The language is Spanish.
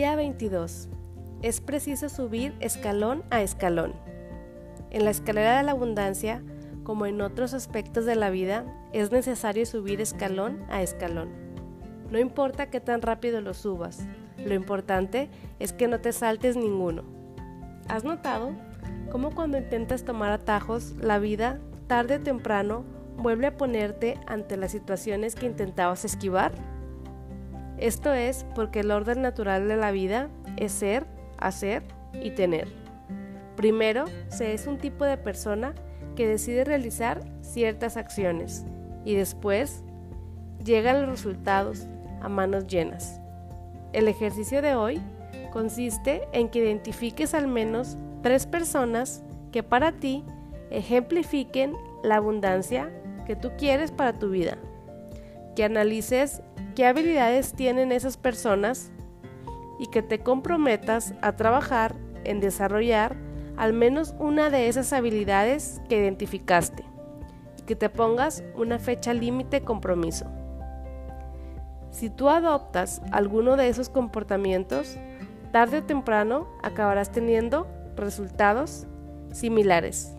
Día 22. Es preciso subir escalón a escalón. En la escalera de la abundancia, como en otros aspectos de la vida, es necesario subir escalón a escalón. No importa qué tan rápido lo subas, lo importante es que no te saltes ninguno. ¿Has notado cómo cuando intentas tomar atajos, la vida, tarde o temprano, vuelve a ponerte ante las situaciones que intentabas esquivar? Esto es porque el orden natural de la vida es ser, hacer y tener. Primero, se es un tipo de persona que decide realizar ciertas acciones y después llegan los resultados a manos llenas. El ejercicio de hoy consiste en que identifiques al menos tres personas que para ti ejemplifiquen la abundancia que tú quieres para tu vida. Que analices qué habilidades tienen esas personas y que te comprometas a trabajar en desarrollar al menos una de esas habilidades que identificaste y que te pongas una fecha límite compromiso. Si tú adoptas alguno de esos comportamientos, tarde o temprano acabarás teniendo resultados similares.